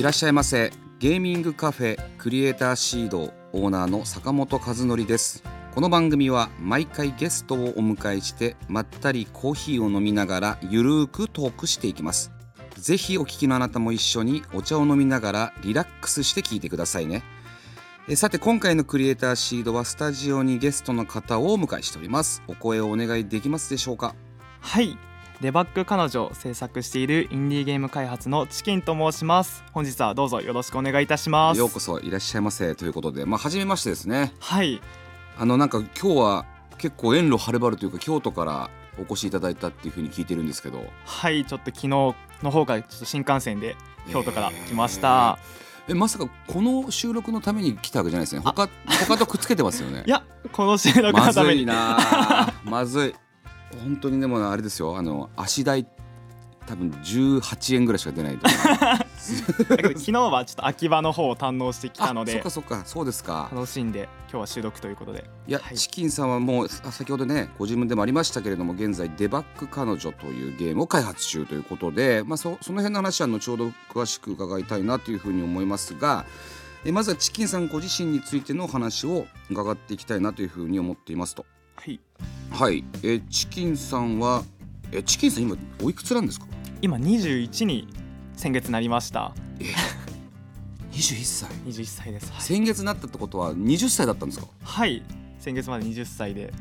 いらっしゃいませ。ゲーミングカフェクリエイターシードオーナーの坂本和則です。この番組は毎回ゲストをお迎えしてまったりコーヒーを飲みながらゆるーくトークしていきます。ぜひお聞きのあなたも一緒にお茶を飲みながらリラックスして聞いてくださいね。えさて今回のクリエイターシードはスタジオにゲストの方をお迎えしております。お声をお願いできますでしょうか？はい。デバッグ彼女を制作しているインディーゲーム開発のチキンと申します。本日はどうぞよろしくお願いいたします。ようこそいらっしゃいませ。ということでまあ初めましてですね。はい。あのなんか今日は結構遠路はるばるというか京都からお越しいただいたっていうふうに聞いてるんですけど。はいちょっと昨日の方からちょっと新幹線で京都から来ました、えまさかこの収録のために来たわけじゃないですね。他他とくっつけてますよね。いやこの収録まずいのために、なあまずい本当にでもあれですよ。あの足代多分18円ぐらいしか出ないと だけど昨日はちょっと秋葉の方を堪能してきたのあそっでかそっか。そうですか。楽しんで今日は収録ということで。いや、はい。チキンさんはもうあ先ほどねご自分でもありましたけれども現在デバッグ彼女というゲームを開発中ということで、まあ、そその辺の話は後ほど詳しく伺いたいなというふうに思いますがえまずはチキンさんご自身についての話を伺っていきたいなというふうに思っていますと。はいはい。えチキンさんはえチキンさん今おいくつなんですか？今21に先月なりました。え21歳。21歳です。はい。先月なったってことは20歳だったんですか？はい。先月まで20歳で。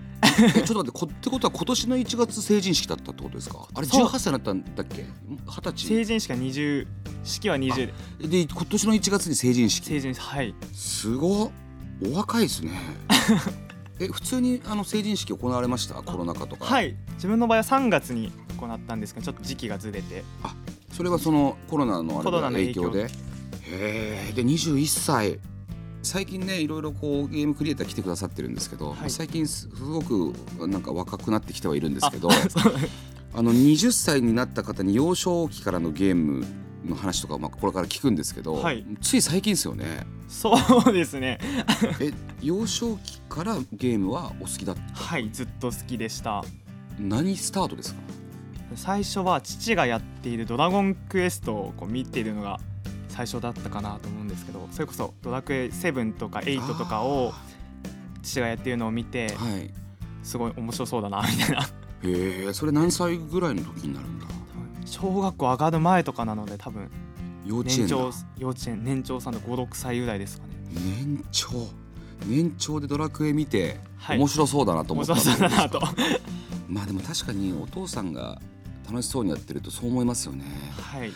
えちょっと待ってこってことは今年の1月成人式だったってことですか？あれそう。18歳になったんだっけ？20歳？成人式が20式は20でで今年の1月に成人式？成人はい。すごっ。お若いですね え普通にあの成人式行われました？コロナ禍とか。はい。自分の場合は3月に行ったんですけどちょっと時期がずれて。それはそのコロナのあれのの影響。で？へえで21歳。最近ねいろいろこうゲームクリエイター来てくださってるんですけど、はい。最近すすごくなんか若くなってきてはいるんですけどあの20歳になった方に幼少期からのゲームの話とか、まあ、これから聞くんですけど、はい。つい最近ですよね。そうですね。え幼少期からゲームはお好きだった？はいずっと好きでした。何スタートですか？最初は父がやっている「ドラゴンクエスト」をこう見ているのが最初だったかなと思うんですけどそれこそ「ドラクエ7」とか「8」とかを父がやっているのを見てはい。すごい面白そうだなみたいな。へえそれ何歳ぐらいの時になるんだ？小学校上がる前とかなので多分。幼稚園だ。年長幼稚園年長さんと56歳ぐらいですかね。年長。年長でドラクエ見て、はい。面白そうだなと思面った。白そうだなと。まあでも確かにお父さんが楽しそうにやってるとそう思いますよね。はい。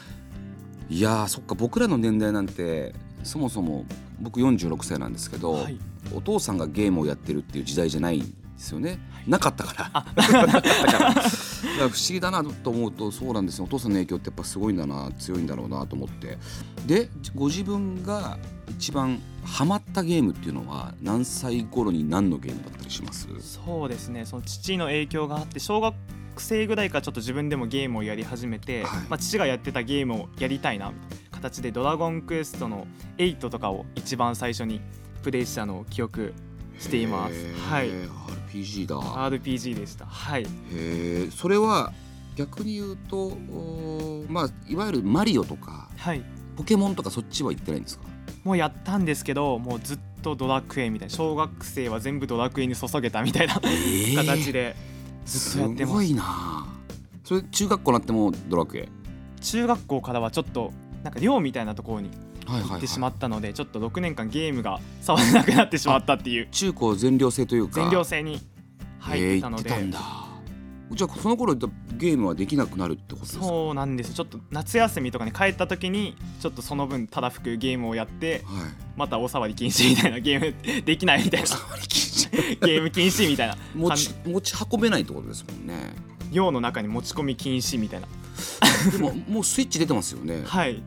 いやーそっか僕らの年代なんてそもそも僕46歳なんですけど、はい。お父さんがゲームをやってるっていう時代じゃないんですよね、はい。なかったから。だからだから不思議だなと思うとそうなんですよ。お父さんの影響ってやっぱすごいんだな強いんだろうなと思って。でご自分が一番ハマったゲームっていうのは何歳頃に何のゲームだったりします？そうですね。その父の影響があって小学生ぐらいからちょっと自分でもゲームをやり始めて、はいまあ、父がやってたゲームをやりたいなみたいな形で「ドラゴンクエスト」の8とかを一番最初にプレイしたのを記憶しています。はい。RPG だ。RPG でした。はい。へえそれは逆に言うとまあいわゆるマリオとかはい。ポケモンとかそっちは行ってないんですか？もうやったんですけどもうずっとドラクエみたいな小学生は全部ドラクエに注げたみたいなえ形でずっとやってます。すごいな。それ中学校になってもドラクエ？中学校からはちょっとなんか寮みたいなところにはいはい、行ってしまったので、ちょっと6年間ゲームが触れなくなってしまったっていう。中高全寮制というか。全寮制に入ってたので、えーじゃあその頃ゲームはできなくなるってことですか？そうなんです。ちょっと夏休みとかに帰った時にちょっとその分ただ吹くゲームをやってはい。またお触り禁止みたいなゲームできないみたいな。ゲーム禁止みたいな。持ち持ち運べないってことですもんね。寮の中に持ち込み禁止みたいな。でももうスイッチ出てますよね。はい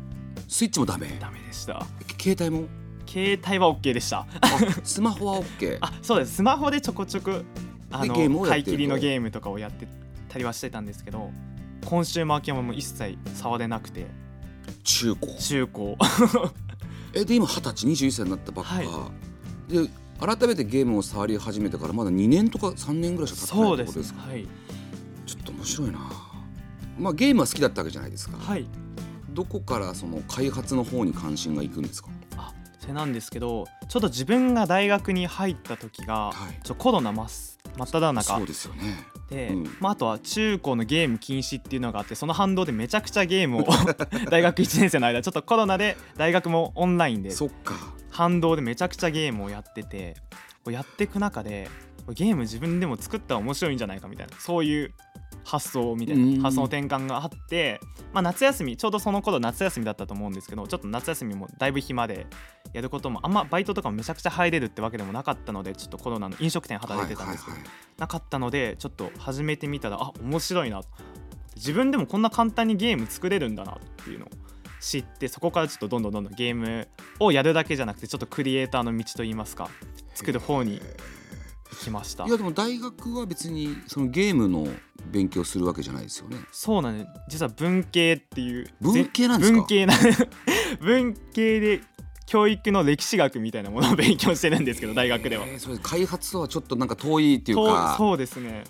スイッチもダメ。ダメでした。携帯も？携帯は OK でした。スマホは OK あそうです。スマホでちょこちょこあの買い切りのゲームとかをやってたりはしてたんですけどコンシューマー系はもう一切触れなくて。中古中古 えで今二十歳21歳になったばっか、はで改めてゲームを触り始めてからまだ2年とか3年ぐらいしか経ってないってことですか？す。はい。ちょっと面白いな。まあゲームは好きだったわけじゃないですか、はいどこからその開発の方に関心がいくんですか？あそれなんですけどちょっと自分が大学に入った時が、はい。ちょコロナ真っ真っ只中。そうですよね。で、うん。まあ、あとは中高のゲーム禁止っていうのがあってその反動でめちゃくちゃゲームを 大学1年生の間ちょっとコロナで大学もオンラインで反動でめちゃくちゃゲームをやっててやっていく中でゲーム自分でも作ったら面白いんじゃないかみたいなそういう発想みたいうんな発想の転換があって、まあ、夏休みちょうどその頃夏休みだったと思うんですけどちょっと夏休みもだいぶ暇でやることもあんまバイトとかもめちゃくちゃ入れるってわけでもなかったのでちょっとコロナの飲食店働いてたんですけど、なかったのでちょっと始めてみたらあ面白いな自分でもこんな簡単にゲーム作れるんだなっていうのを知ってそこからちょっとどんどんどんどんゲームをやるだけじゃなくてちょっとクリエイターの道といいますか作る方に行きました。いやでも大学は別にそのゲームの勉強するわけじゃないですよね。そうなんです。実は文系っていう。文系なんですか？文系な 文系で教育の歴史学みたいなものを勉強してるんですけど大学では、えーそれ開発とはちょっとなんか遠いっていうそうかそうですね。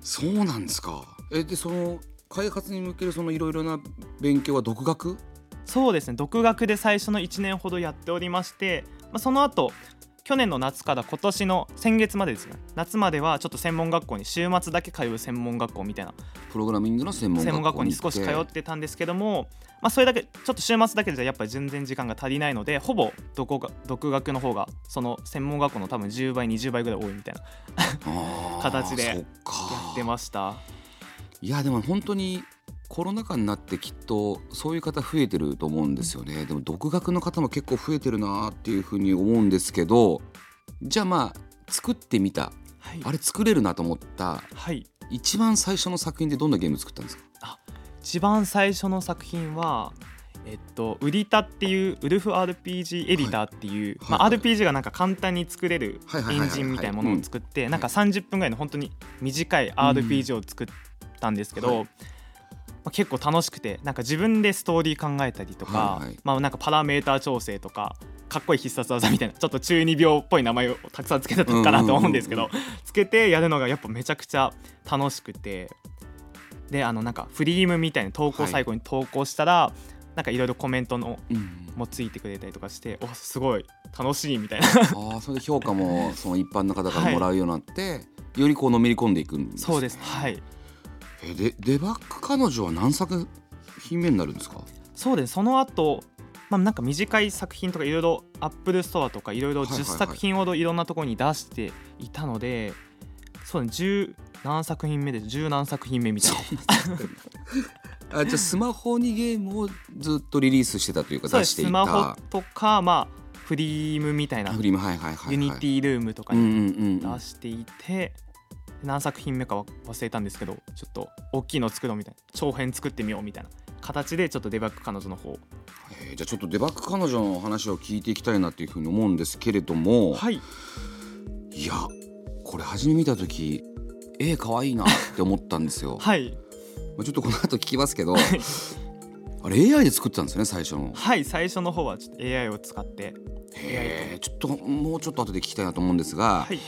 そうなんですか。えでその開発に向けるそのいろいろな勉強は独学？そうですね。独学で最初の1年ほどやっておりまして、まあ、その後去年の夏から今年の先月までですね。夏まではちょっと専門学校に週末だけ通う専門学校みたいなプログラミングの専門学校に行少し通ってたんですけども、まあ、それだけちょっと週末だけじゃやっぱり全然時間が足りないのでほぼどこが独学の方がその専門学校の多分10倍20倍ぐらい多いみたいな形でやってました。いやでも本当にコロナ禍になってきっとそういう方増えてると思うんですよね。でも独学の方も結構増えてるなっていうふうに思うんですけどじゃあまあ作ってみた。はい。あれ作れるなと思った。はい。一番最初の作品でどんなゲーム作ったんですか？一番最初の作品はえっと、ウリタっていうウルフ RPG エディターっていう、まあ、RPG がなんか簡単に作れるエンジンみたいなものを作ってなんか30分ぐらいの本当に短い RPG を作ったんですけど、はいまあ、結構楽しくてなんか自分でストーリー考えたりとか、はいはい。まあ、なんかパラメーター調整とかかっこいい必殺技みたいなちょっと中二病っぽい名前をたくさんつけたのかなと思うんですけうんどつけてやるのがやっぱめちゃくちゃ楽しくてであのなんかフリームみたいに投稿はい。最後に投稿したら、なんかいろいろコメントのうんもついてくれたりとかしておすごい楽しいみたいな。ああそれで評価もその一般の方からもらうようになって、よりこうのめり込んでいくんです、ね、そうです。はいえでデバッグ彼女は何作品目になるんですか？そうです。その後まあなんか短い作品とかいろいろアップルストアとかいろいろ10はいはいはい。作品ほどいろんなところに出していたので、そうね。10何作品目で10何作品目みたいな。あじゃあスマホにゲームをずっとリリースしてたというか出していた。スマホとかまあフリームみたいな。フリーム。はいはいはい、はい、ユニティルームとかに出していて、何作品目かは忘れたんですけどちょっと大きいの作ろうみたいな長編作ってみようみたいな形でちょっとデバッグ彼女の方。えーじゃあちょっとデバッグ彼女の話を聞いていきたいなっていうふうに思うんですけれども、はい。い、やこれ初め見た時絵可愛いなって思ったんですよ、はい。まあちょっとこの後聞きますけどあれ AI で作ってたんですよね最初の。はい最初の方はちょっと AI を使って。へえちょっともうちょっと後で聞きたいなと思うんですが、はい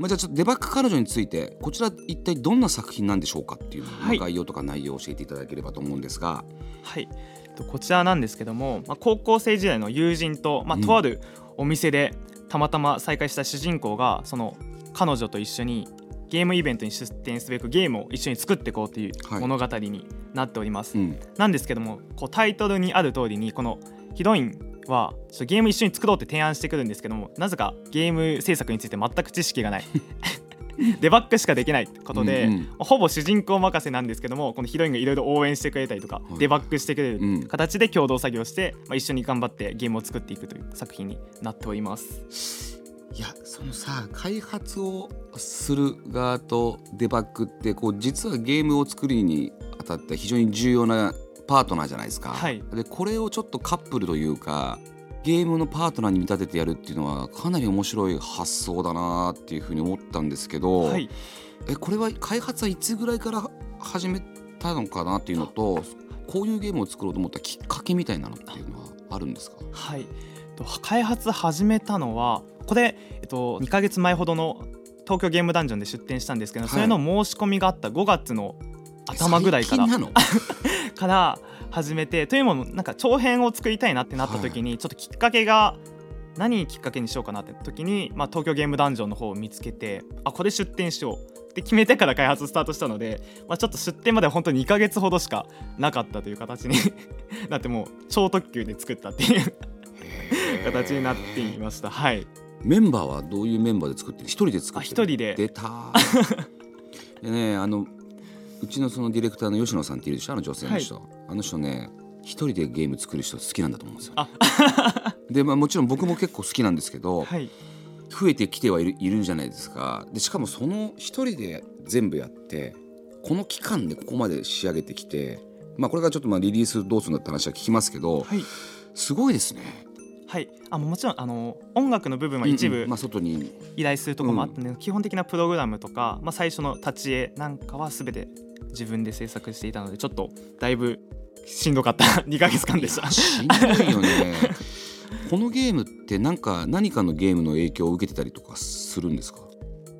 まあ、じゃあちょっとデバッグ彼女についてこちら一体どんな作品なんでしょうかっていうはい。まあ概要とか内容を教えていただければと思うんですが。はい。とこちらなんですけども、まあ、高校生時代の友人と、まあ、うん。とあるお店でたまたま再会した主人公がその彼女と一緒にゲームイベントに出展すべくゲームを一緒に作っていこうというはい。物語になっております、うん。なんですけどもこうタイトルにある通りにこのヒロインはちょっとゲーム一緒に作ろうって提案してくるんですけどもなぜかゲーム制作について全く知識がない。デバッグしかできないってことで、うんうん。ほぼ主人公任せなんですけどもこのヒロインがいろいろ応援してくれたりとか、い。デバッグしてくれうん。る形で共同作業して、まあ、一緒に頑張ってゲームを作っていくという作品になっております。いやそのさ開発をする側とデバッグってこう実はゲームを作るにあたって非常に重要なパートナーじゃないですか、はい。でこれをちょっとカップルというかゲームのパートナーに見立ててやるっていうのはかなり面白い発想だなっていうふうに思ったんですけど、はい。えこれは開発はいつぐらいから始めたのかなっていうのとこういうゲームを作ろうと思ったきっかけみたいなのっていうのはあるんですか？はい、えっと開発始めたのはこれ、えっと、2ヶ月前ほどの東京ゲームダンジョンで出展したんですけど、はい。それの申し込みがあった5月の頭ぐらいから から始めてというのもなんか長編を作りたいなってなった時に、ちょっときっかけが何きっかけにしようかなって時に、まあ、東京ゲームダンジョンの方を見つけてあこれ出展しようって決めてから開発スタートしたので、まあ、ちょっと出展までは本当に2ヶ月ほどしかなかったという形に なってもう超特急で作ったっていう 形になっていました。はい。メンバーはどういうメンバーで作ってる？一人で作あってる？一人で。出たでねあのうちのそのディレクターの吉野さんっているでしょ？あの女性の人、あの人ね一人でゲーム作る人好きなんだと思うんですよ。あ で、まあ、もちろん僕も結構好きなんですけど、はい。増えてきてはいるいるんじゃないですか。でしかもその一人で全部やってこの期間でここまで仕上げてきてまあこれからちょっとまあリリースどうするんだって話は聞きますけど、はい。すごいですね。はい。あもちろんあの音楽の部分は一部うん。うんまあ、外に。依頼するところもあったので、基本的なプログラムとか、まあ、最初の立ち絵なんかは全て自分で制作していたのでちょっとだいぶしんどかった。2ヶ月間でした。しんどいよね。このゲームってなんか何かのゲームの影響を受けてたりとかするんですか？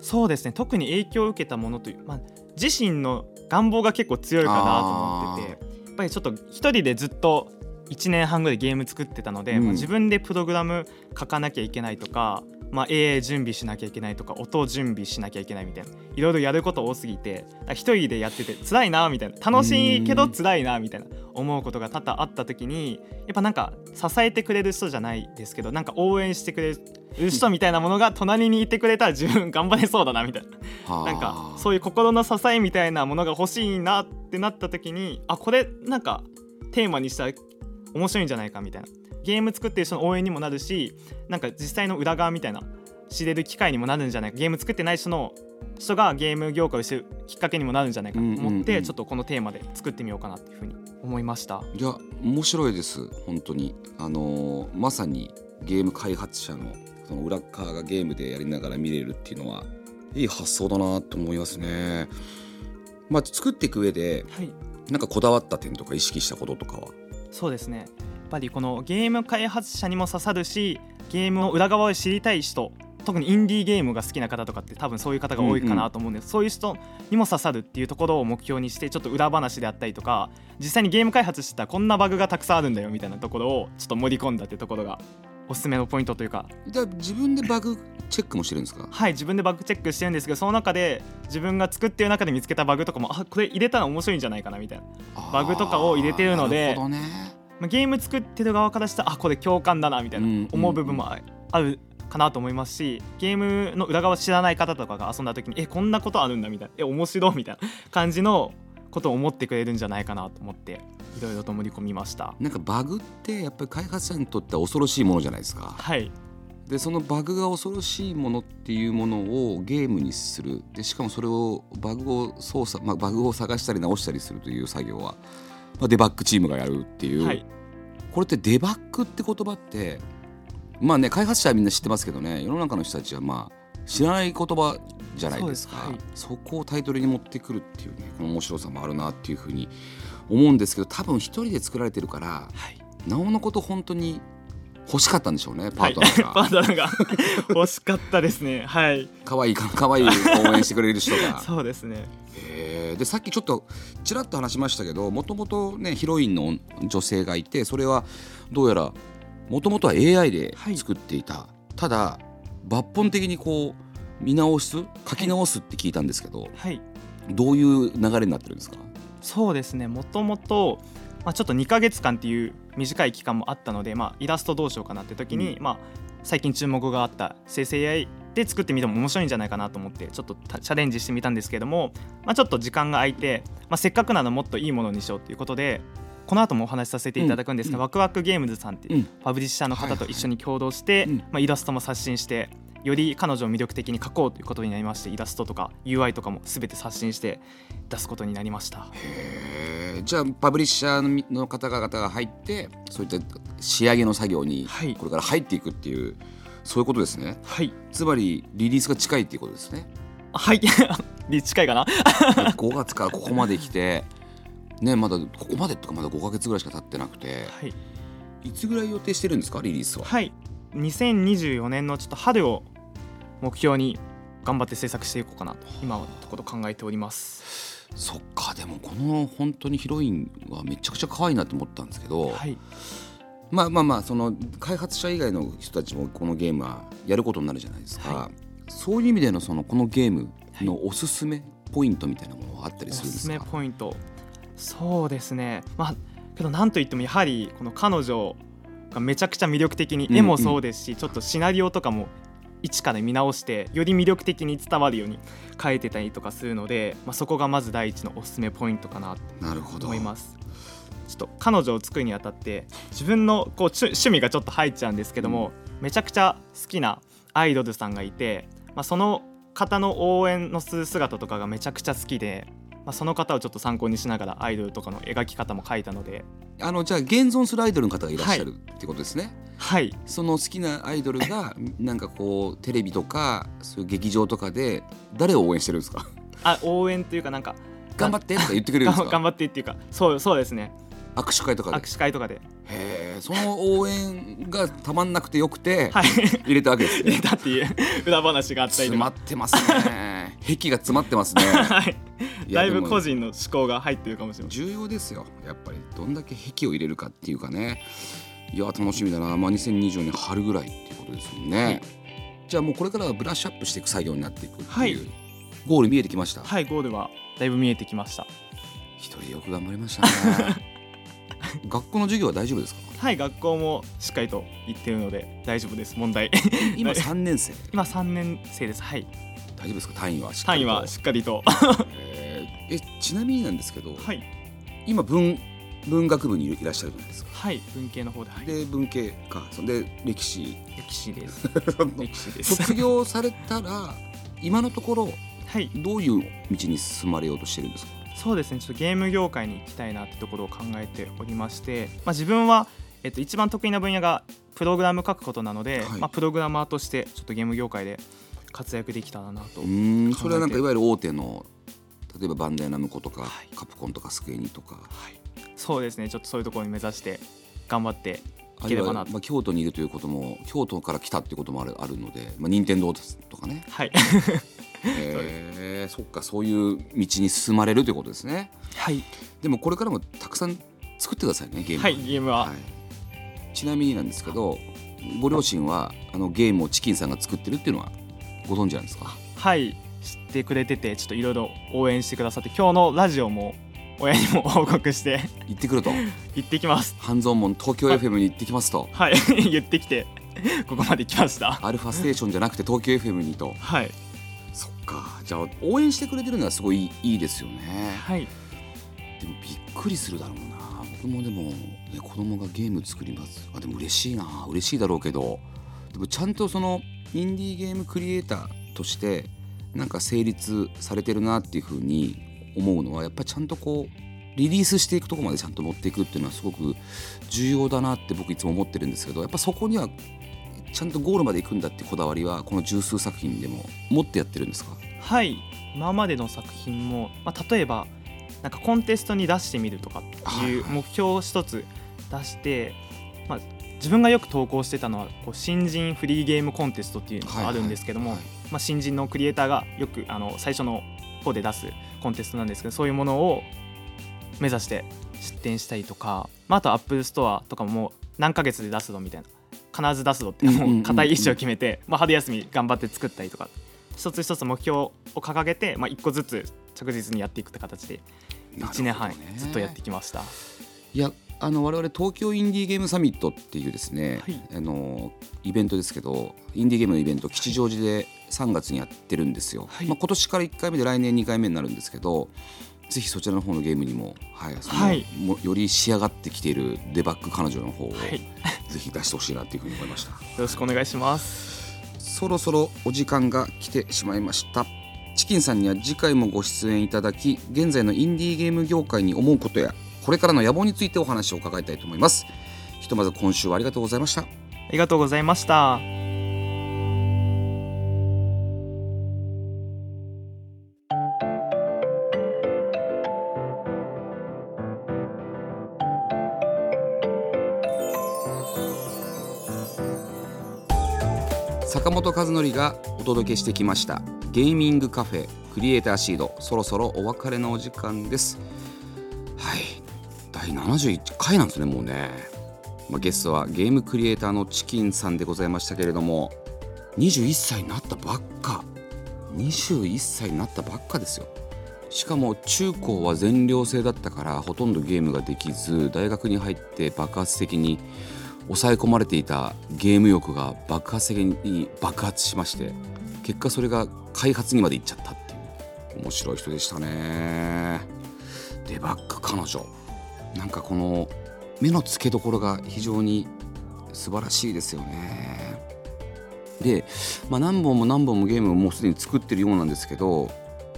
そうですね。特に影響を受けたものという、まあ、自身の願望が結構強いかなと思っててやっぱりちょっと一人でずっと1年半ぐらいゲーム作ってたので、うん。まあ、自分でプログラム書かなきゃいけないとか、まあ、AI 準備しなきゃいけないとか音を準備しなきゃいけないみたいな。いろいろやること多すぎて一人でやってて辛いなみたいな。楽しいけど辛いなみたいな。思うことが多々あった時にやっぱなんか支えてくれる人じゃないですけどなんか応援してくれる人みたいなものが隣にいてくれたら自分頑張れそうだなみたいな。はあ。なんかそういう心の支えみたいなものが欲しいなってなった時にあこれなんかテーマにしたら面白いんじゃないかみたいな。ゲーム作ってる人の応援にもなるしなんか実際の裏側みたいな知れる機会にもなるんじゃないか。ゲーム作ってない人の人がゲーム業界を知るきっかけにもなるんじゃないか。と思って、ちょっとこのテーマで作ってみようかなっていうふうに思いました。いや面白いです。本当に。あのーまさにゲーム開発者のその裏側がゲームでやりながら見れるっていうのはいい発想だなと思いますね。まあ作っていく上ではい。なんかこだわった点とか意識したこととかは？そうですね。やっぱりこのゲーム開発者にも刺さるしゲームの裏側を知りたい人特にインディーゲームが好きな方とかって多分そういう方が多いかなと思うんです、そういう人にも刺さるっていうところを目標にしてちょっと裏話であったりとか実際にゲーム開発してたらこんなバグがたくさんあるんだよみたいなところをちょっと盛り込んだっていうところがおすすめのポイントというか。じゃあ自分でバグチェックもしてるんですか？はい自分でバグチェックしてるんですけどその中で自分が作ってる中で見つけたバグとかもあこれ入れたら面白いんじゃないかなみたいな。バグとかを入れてるのでなね。まあ、ゲーム作ってる側からしたらあこれ共感だなみたいうんな思う部分もああるかなと思いますしゲームの裏側知らない方とかが遊んだ時にえこんなことあるんだみたいな。え面白いみたいな感じのことを思ってくれるんじゃないかなと思っていろいろと盛り込みました。なんかバグってやっぱり開発者にとっては恐ろしいものじゃないですか。はい。でそのバグが恐ろしいものっていうものをゲームにする。でしかもそれをバグを操作、まあ、バグを探したり直したりするという作業は、まあ、デバッグチームがやるっていう、はい。これってデバッグって言葉ってまあね開発者はみんな知ってますけどね世の中の人たちはまあ知らない言葉じゃないですか。そうですそこをタイトルに持ってくるっていうねこの面白さもあるなっていうふうに思うんですけど多分一人で作られてるからはい。なおのこと本当に欲しかったんでしょうねパはい。ートナーが。パートナーが。欲しかったですね。はい。可愛いか可愛い応援してくれる人が。そうですね。へー。でさっきちょっとちらっと話しましたけどもともとねヒロインの女性がいてそれはどうやらもともとは AI で作っていた、ただ抜本的にこう見直す？書き直すって聞いたんですけど、はい。どういう流れになってるんですか？そうですね。もともと、まあ、ちょっと2ヶ月間っていう短い期間もあったので、まあ、イラストどうしようかなって時に、うまあ、最近注目があった生成 AI で作ってみても面白いんじゃないかなと思ってちょっとたチャレンジしてみたんですけども、まあ、ちょっと時間が空いて、まあ、せっかくならもっといいものにしようということでこの後もお話しさせていただくんですが、うん。ワクワクゲームズさんっていううん。ファブリッシャーの方と一緒に共同して、うん。まあ、イラストも刷新してより彼女を魅力的に描こうということになりましてイラストとか UI とかも全て刷新して出すことになりました。じゃあパブリッシャーの方々が入ってそういった仕上げの作業にはい。これから入っていくっていう、そういうことですね。はい。つまりリリースが近いっていうことですね。はい。に 近いかな？5月からここまで来てねまだここまでとかまだ5ヶ月ぐらいしか経ってなくてはい。いつぐらい予定してるんですかリリースは？はい。2024年のちょっと春を目標に頑張って制作していこうかなと今のところ考えております。そっかでもこの本当にヒロインはめちゃくちゃ可愛いなと思ったんですけど、はい。まあまあまあその開発者以外の人たちもこのゲームはやることになるじゃないですか、はそういう意味でのそのこのゲームのおすすめポイントみたいなものはあったりおすすめするんですかポイント。そうですね。まあけどなんといってもやはりこの彼女がめちゃくちゃ魅力的にうん。絵もそうですし、ちょっとシナリオとかも一から見直してより魅力的に伝わるように書いてたりとかするので、まあ、そこがまず第一のおすすめポイントかなとなるほど思います。ちょっと彼女を作るにあたって自分のこう趣趣味がちょっと入っちゃうんですけども、めちゃくちゃ好きなアイドルさんがいて、まあ、その方の応援のする姿とかがめちゃくちゃ好きで、まあ、その方をちょっと参考にしながらアイドルとかの描き方も書いたので。あのじゃあ現存するアイドルの方がいらっしゃるってことですね、はい。その好きなアイドルが なんかこうテレビとかそういう劇場とかで誰を応援してるんですか？あ応援というかなんか頑張ってとか言ってくれるんですか？頑張ってっていうかそうそうですね。握手会とかで？握手会とかで。へえその応援がたまんなくてよくてはい。入れたわけです 入れねたっていう裏話があったり詰まってますね癖が詰まってますね。はい。だいぶ個人の思考が入ってるかもしれません。重要ですよ。やっぱりどんだけ癖を入れるかっていうかね。いや楽しみだな、まあ、2024年春ぐらいっていうことですもんね、はい。じゃあもうこれからはブラッシュアップしていく作業になっていくっていう、はい。ゴール見えてきました？はいゴールはだいぶ見えてきました。一人よく頑張りましたね。学校の授業は大丈夫ですか？はい学校もしっかりと行ってるので大丈夫です。問題。今はい3年生。今3年生です。はい大丈夫ですか？単位はしっかりと。単位はしっかりと。えーえちなみになんですけど、はい。今文文学部にいらっしゃるじゃないですか。はい。文系の方で、はい、で文系か。そんで歴史。歴史です。歴史です。卒業されたら今のところはい。どういう道に進まれようとしてるんですか？そうですね。ちょっとゲーム業界に行きたいなってところを考えておりまして、まあ、自分は、えっと、一番得意な分野がプログラム書くことなので、はい。まあ、プログラマーとしてちょっとゲーム業界で活躍できたらなと、うーん。それはなんかいわゆる大手の例えばバンダイナムコとか、はい。カプコンとかスクエニとか。はい、そうですね。ちょっとそういうところに目指して頑張っていは、いければなと。まあ、京都にいるということも京都から来たっていうこともあるあるので、まあ、任天堂とかね。はい。へえそっか。そういう道に進まれるということですね。はい、でもこれからもたくさん作ってくださいねゲームはい、ゲームは、はい。ちなみになんですけどご両親はあのゲームをチキンさんが作ってるっていうのは？ご存知なんですか？はい知ってくれててちょっといろいろ応援してくださって今日のラジオも親にも報告して行ってくると？行ってきます。半蔵門東京 FM に行ってきますと？はい 言ってきてここまで来ました。アルファステーションじゃなくて東京 FM にと？はい。そっか。じゃあ応援してくれてるのはすごいいいですよね。はい。でもびっくりするだろうな。僕もでも、ね、子供がゲーム作ります。あでも嬉しいな。嬉しいだろうけどでもちゃんとそのインディーゲームクリエイターとしてなんか成立されてるなっていうふうに思うのはやっぱりちゃんとこうリリースしていくところまでちゃんと持っていくっていうのはすごく重要だなって僕いつも思ってるんですけどやっぱそこにはちゃんとゴールまで行くんだってこだわりはこの十数作品でも持ってやってるんですか？はい。今までの作品も、まあ、例えばなんかコンテストに出してみるとかっていう目標を一つ出して、まあ、自分がよく投稿してたのはこう新人フリーゲームコンテストっていうのがあるんですけども、まあ、新人のクリエイターがよくあの最初の方で出すコンテストなんですけどそういうものを目指して出展したりとか、まあ、あとアップルストアとかももう何ヶ月で出すぞみたいな必ず出すぞってもう固い意思を決めて、まあ、春休み頑張って作ったりとか一つ一つ目標を掲げて、まあ、一個ずつ着実にやっていくって形で1年半ずっとやってきました。いやあの我々東京インディーゲームサミットっていうですね、はい。あのイベントですけどインディーゲームのイベント吉祥寺で3月にやってるんですよ、はい。まあ、今年から1回目で来年2回目になるんですけどぜひそちらの方のゲームにも,、はいそのはい。もより仕上がってきているデバッグ彼女の方を、はい、よ ぜひ出してほしいなっていうふうに思いました。ろしくお願いします。そろそろお時間が来てしまいました。チキンさんには次回もご出演いただき現在のインディーゲーム業界に思うことやこれからの野望についてお話を伺いたいと思います。ひとまず今週はありがとうございました。ありがとうございました。坂本和則がお届けしてきました。ゲーミングカフェクリエイターシード。そろそろお別れのお時間です。はい第71回なんですねもうね、まあ、ゲストはゲームクリエイターのチキンさんでございましたけれども21歳になったばっか。21歳になったばっかですよ。しかも中高は全寮制だったからほとんどゲームができず大学に入って爆発的に抑え込まれていたゲーム欲が爆発的に爆発しまして結果それが開発にまで行っちゃったっていう。面白い人でしたね。デバッグ彼女。なんかこの目の付けどころが非常に素晴らしいですよね。で、まあ、何本も何本もゲームをもうすでに作ってるようなんですけど、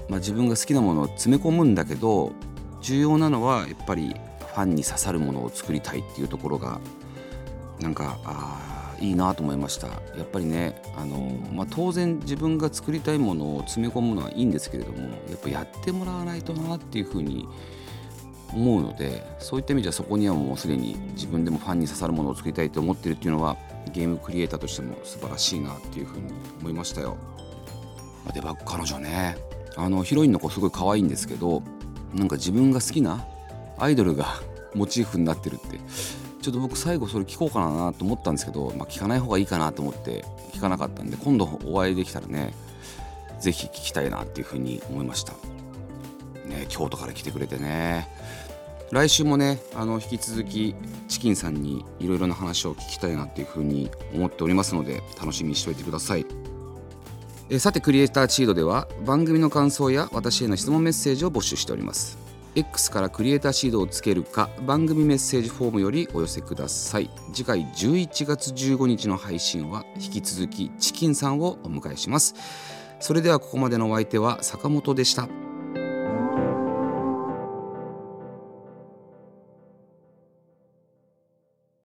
まあ、自分が好きなものを詰め込むんだけど重要なのはやっぱりファンに刺さるものを作りたいっていうところがなんかあいいなと思いました。やっぱりねあの、まあ、当然自分が作りたいものを詰め込むのはいいんですけれどもやっぱやってもらわないとなっていうふうに思思うのでそういった意味ではそこにはもうすでに自分でもファンに刺さるものを作りたいと思ってるっていうのはゲームクリエイターとしても素晴らしいなっていうふうに思いましたよ。まあ、でば彼女ねあのヒロインの子すごい可愛いんですけどなんか自分が好きなアイドルが モチーフになってるってちょっと僕最後それ聞こうかなと思ったんですけど、まあ、聞かない方がいいかなと思って聞かなかったんで今度お会いできたらね是非聞きたいなっていうふうに思いましたね京都から来てくれてね。来週もねあの引き続きチキンさんにいろいろな話を聞きたいなっていうふうに思っておりますので楽しみにしておいてください。えさてクリエイターチードでは番組の感想や私への質問メッセージを募集しております。X からクリエイターシードをつけるか番組メッセージフォームよりお寄せください。次回11月15日の配信は引き続きチキンさんをお迎えします。それではここまでのお相手は坂本でした。